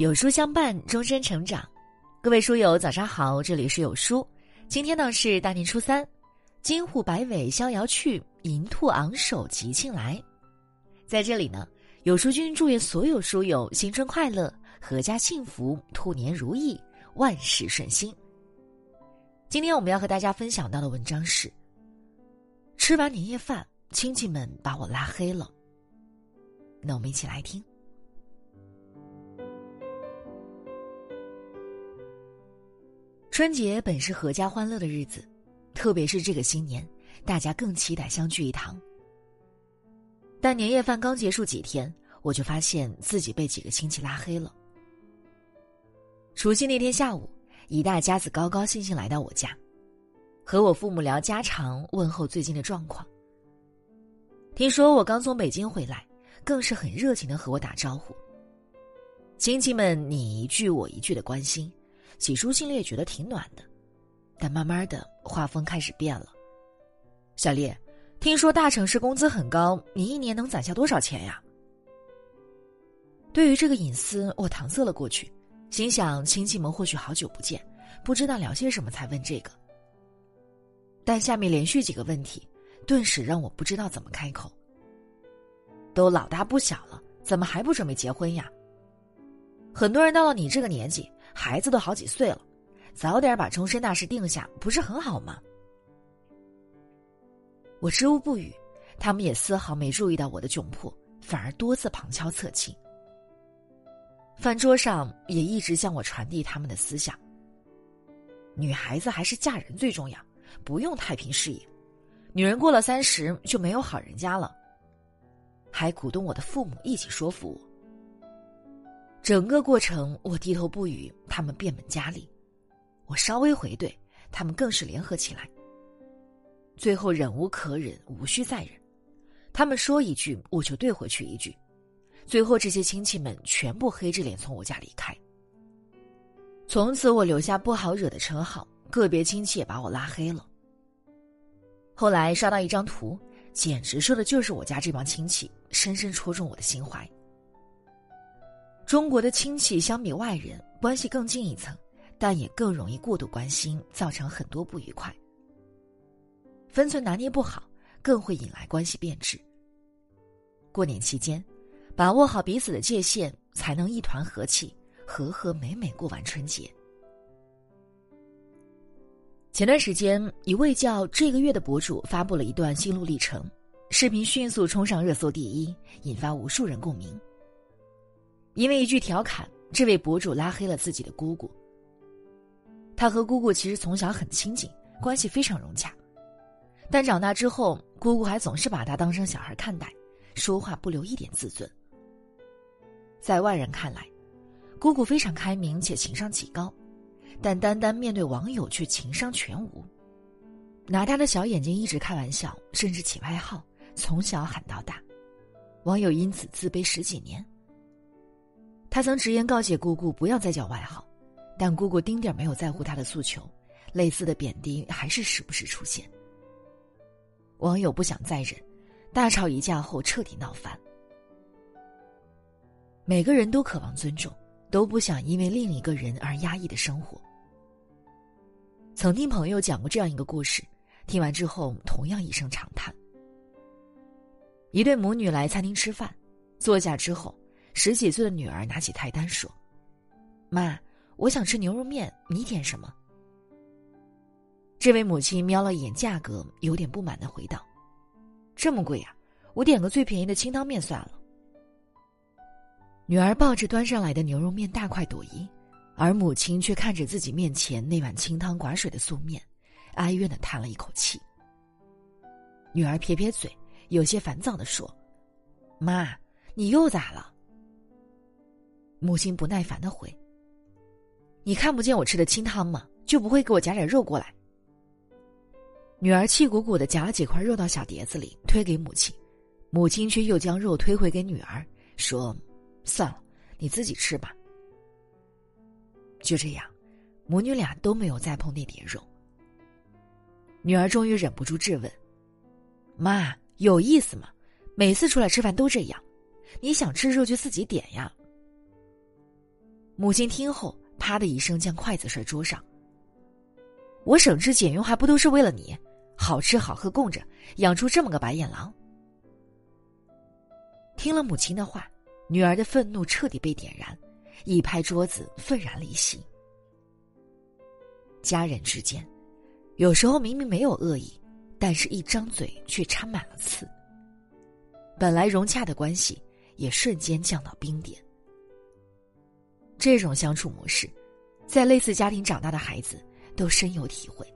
有书相伴，终身成长。各位书友，早上好，这里是有书。今天呢是大年初三，金虎摆尾逍遥去，银兔昂首吉庆来。在这里呢，有书君祝愿所有书友新春快乐，阖家幸福，兔年如意，万事顺心。今天我们要和大家分享到的文章是：吃完年夜饭，亲戚们把我拉黑了。那我们一起来听。春节本是阖家欢乐的日子，特别是这个新年，大家更期待相聚一堂。但年夜饭刚结束几天，我就发现自己被几个亲戚拉黑了。除夕那天下午，一大家子高高兴兴来到我家，和我父母聊家常，问候最近的状况。听说我刚从北京回来，更是很热情的和我打招呼。亲戚们你一句我一句的关心。起初心里也觉得挺暖的，但慢慢的画风开始变了。小丽，听说大城市工资很高，你一年能攒下多少钱呀？对于这个隐私，我搪塞了过去，心想亲戚们或许好久不见，不知道聊些什么才问这个。但下面连续几个问题，顿时让我不知道怎么开口。都老大不小了，怎么还不准备结婚呀？很多人到了你这个年纪。孩子都好几岁了，早点把终身大事定下，不是很好吗？我支吾不语，他们也丝毫没注意到我的窘迫，反而多次旁敲侧击。饭桌上也一直向我传递他们的思想：女孩子还是嫁人最重要，不用太平事业，女人过了三十就没有好人家了。还鼓动我的父母一起说服我。整个过程，我低头不语，他们变本加厉；我稍微回怼，他们更是联合起来。最后忍无可忍，无需再忍，他们说一句，我就对回去一句。最后，这些亲戚们全部黑着脸从我家离开。从此，我留下不好惹的称号，个别亲戚也把我拉黑了。后来刷到一张图，简直说的就是我家这帮亲戚，深深戳中我的心怀。中国的亲戚相比外人关系更近一层，但也更容易过度关心，造成很多不愉快。分寸拿捏不好，更会引来关系变质。过年期间，把握好彼此的界限，才能一团和气，和和美美过完春节。前段时间，一位叫“这个月”的博主发布了一段心路历程，视频迅速冲上热搜第一，引发无数人共鸣。因为一句调侃，这位博主拉黑了自己的姑姑。他和姑姑其实从小很亲近，关系非常融洽，但长大之后，姑姑还总是把他当成小孩看待，说话不留一点自尊。在外人看来，姑姑非常开明且情商极高，但单单面对网友却情商全无，拿他的小眼睛一直开玩笑，甚至起外号，从小喊到大，网友因此自卑十几年。他曾直言告诫姑姑不要再叫外号，但姑姑丁点没有在乎他的诉求，类似的贬低还是时不时出现。网友不想再忍，大吵一架后彻底闹翻。每个人都渴望尊重，都不想因为另一个人而压抑的生活。曾听朋友讲过这样一个故事，听完之后同样一声长叹。一对母女来餐厅吃饭，坐下之后。十几岁的女儿拿起菜单说：“妈，我想吃牛肉面，你点什么？”这位母亲瞄了一眼价格，有点不满的回道：“这么贵呀，我点个最便宜的清汤面算了。”女儿抱着端上来的牛肉面大快朵颐，而母亲却看着自己面前那碗清汤寡水的素面，哀怨的叹了一口气。女儿撇撇嘴，有些烦躁的说：“妈，你又咋了？”母亲不耐烦的回：“你看不见我吃的清汤吗？就不会给我夹点肉过来？”女儿气鼓鼓的夹了几块肉到小碟子里，推给母亲，母亲却又将肉推回给女儿，说：“算了，你自己吃吧。”就这样，母女俩都没有再碰那碟肉。女儿终于忍不住质问：“妈，有意思吗？每次出来吃饭都这样，你想吃肉就自己点呀。”母亲听后，啪的一声将筷子摔桌上。我省吃俭用还不都是为了你，好吃好喝供着，养出这么个白眼狼。听了母亲的话，女儿的愤怒彻底被点燃，一拍桌子，愤然离席。家人之间，有时候明明没有恶意，但是一张嘴却插满了刺。本来融洽的关系，也瞬间降到冰点。这种相处模式，在类似家庭长大的孩子都深有体会。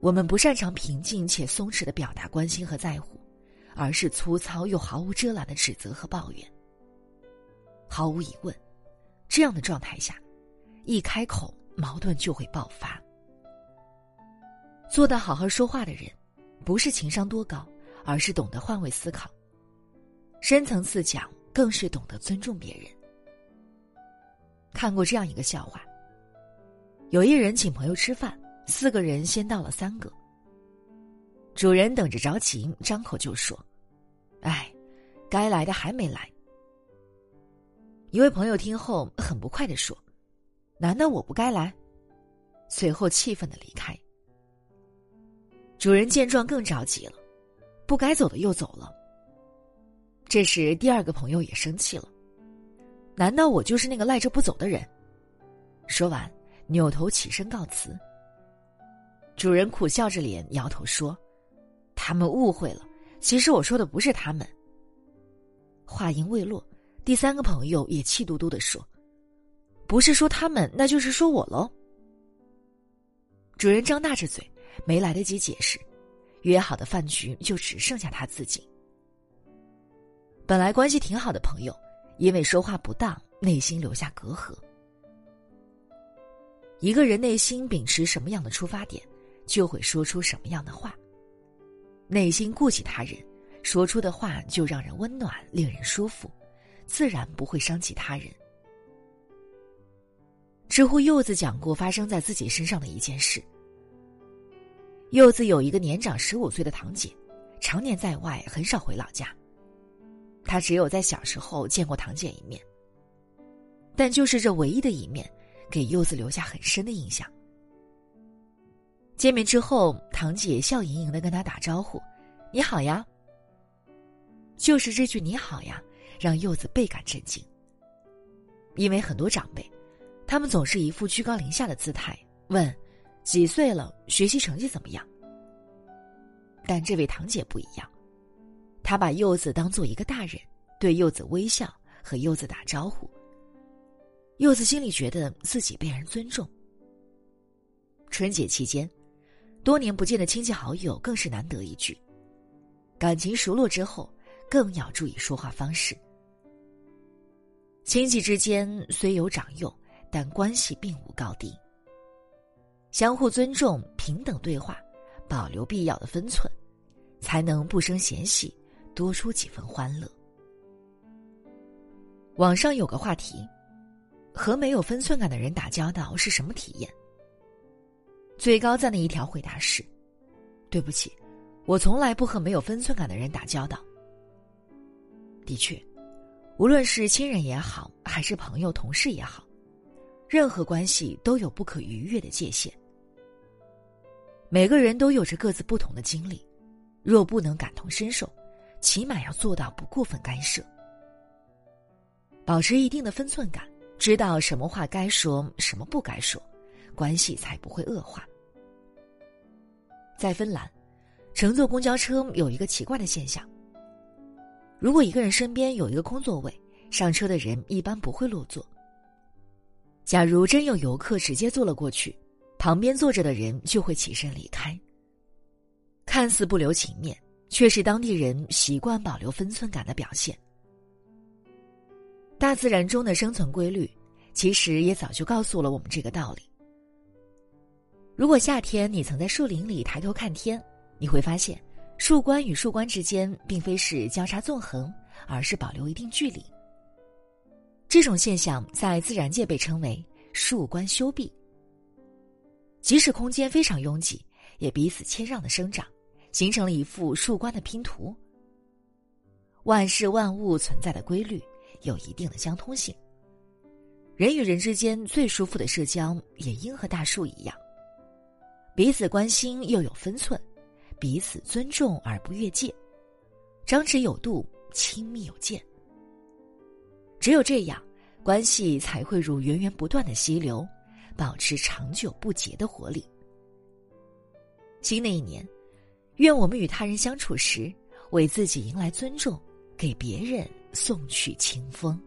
我们不擅长平静且松弛的表达关心和在乎，而是粗糙又毫无遮拦的指责和抱怨。毫无疑问，这样的状态下，一开口矛盾就会爆发。做到好好说话的人，不是情商多高，而是懂得换位思考。深层次讲，更是懂得尊重别人。看过这样一个笑话：有一人请朋友吃饭，四个人先到了三个。主人等着着急，张口就说：“哎，该来的还没来。”一位朋友听后很不快的说：“难道我不该来？”随后气愤的离开。主人见状更着急了，不该走的又走了。这时第二个朋友也生气了。难道我就是那个赖着不走的人？说完，扭头起身告辞。主人苦笑着脸，摇头说：“他们误会了，其实我说的不是他们。”话音未落，第三个朋友也气嘟嘟的说：“不是说他们，那就是说我喽。”主人张大着嘴，没来得及解释，约好的饭局就只剩下他自己。本来关系挺好的朋友。因为说话不当，内心留下隔阂。一个人内心秉持什么样的出发点，就会说出什么样的话。内心顾及他人，说出的话就让人温暖，令人舒服，自然不会伤及他人。知乎柚子讲过发生在自己身上的一件事。柚子有一个年长十五岁的堂姐，常年在外，很少回老家。他只有在小时候见过堂姐一面，但就是这唯一的一面，给柚子留下很深的印象。见面之后，堂姐笑盈盈的跟他打招呼：“你好呀。”就是这句“你好呀”，让柚子倍感震惊。因为很多长辈，他们总是一副居高临下的姿态，问：“几岁了？学习成绩怎么样？”但这位堂姐不一样。他把柚子当做一个大人，对柚子微笑，和柚子打招呼。柚子心里觉得自己被人尊重。春节期间，多年不见的亲戚好友更是难得一聚。感情熟络之后，更要注意说话方式。亲戚之间虽有长幼，但关系并无高低。相互尊重、平等对话，保留必要的分寸，才能不生嫌隙。多出几分欢乐。网上有个话题：和没有分寸感的人打交道是什么体验？最高赞的一条回答是：“对不起，我从来不和没有分寸感的人打交道。”的确，无论是亲人也好，还是朋友、同事也好，任何关系都有不可逾越的界限。每个人都有着各自不同的经历，若不能感同身受。起码要做到不过分干涉，保持一定的分寸感，知道什么话该说，什么不该说，关系才不会恶化。在芬兰，乘坐公交车有一个奇怪的现象：如果一个人身边有一个空座位，上车的人一般不会落座。假如真有游客直接坐了过去，旁边坐着的人就会起身离开。看似不留情面。却是当地人习惯保留分寸感的表现。大自然中的生存规律，其实也早就告诉了我们这个道理。如果夏天你曾在树林里抬头看天，你会发现，树冠与树冠之间并非是交叉纵横，而是保留一定距离。这种现象在自然界被称为“树冠修壁”。即使空间非常拥挤，也彼此谦让的生长。形成了一幅树冠的拼图。万事万物存在的规律有一定的相通性，人与人之间最舒服的社交，也应和大树一样，彼此关心又有分寸，彼此尊重而不越界，张弛有度，亲密有间。只有这样，关系才会如源源不断的溪流，保持长久不竭的活力。新的一年，愿我们与他人相处时，为自己迎来尊重，给别人送去清风。